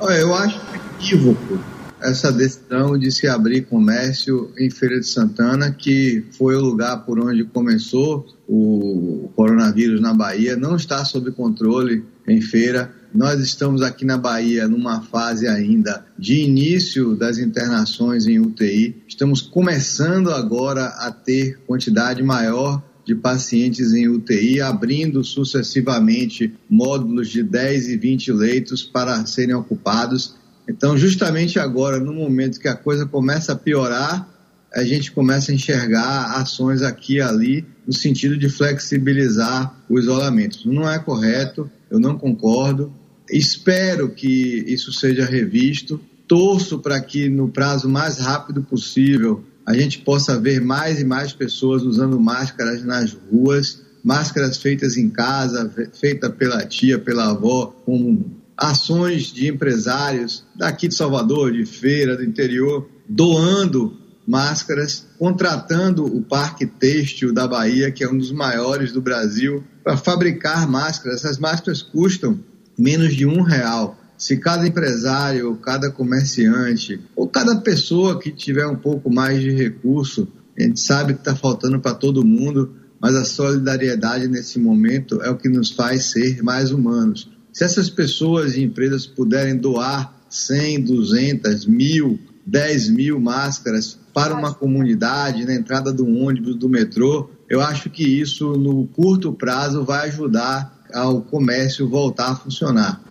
Eu acho equívoco essa decisão de se abrir comércio em Feira de Santana, que foi o lugar por onde começou o coronavírus na Bahia, não está sob controle em feira. Nós estamos aqui na Bahia numa fase ainda de início das internações em UTI. Estamos começando agora a ter quantidade maior de pacientes em UTI, abrindo sucessivamente módulos de 10 e 20 leitos para serem ocupados. Então, justamente agora, no momento que a coisa começa a piorar, a gente começa a enxergar ações aqui e ali no sentido de flexibilizar o isolamento. Não é correto, eu não concordo. Espero que isso seja revisto. Torço para que no prazo mais rápido possível a gente possa ver mais e mais pessoas usando máscaras nas ruas, máscaras feitas em casa, feitas pela tia, pela avó, com ações de empresários daqui de Salvador, de feira, do interior, doando máscaras, contratando o Parque Têxtil da Bahia, que é um dos maiores do Brasil, para fabricar máscaras. Essas máscaras custam menos de um real se cada empresário, cada comerciante, ou cada pessoa que tiver um pouco mais de recurso, a gente sabe que está faltando para todo mundo, mas a solidariedade nesse momento é o que nos faz ser mais humanos. Se essas pessoas e empresas puderem doar 100, 200, mil, 10 mil máscaras para uma comunidade na entrada do ônibus, do metrô, eu acho que isso no curto prazo vai ajudar ao comércio voltar a funcionar.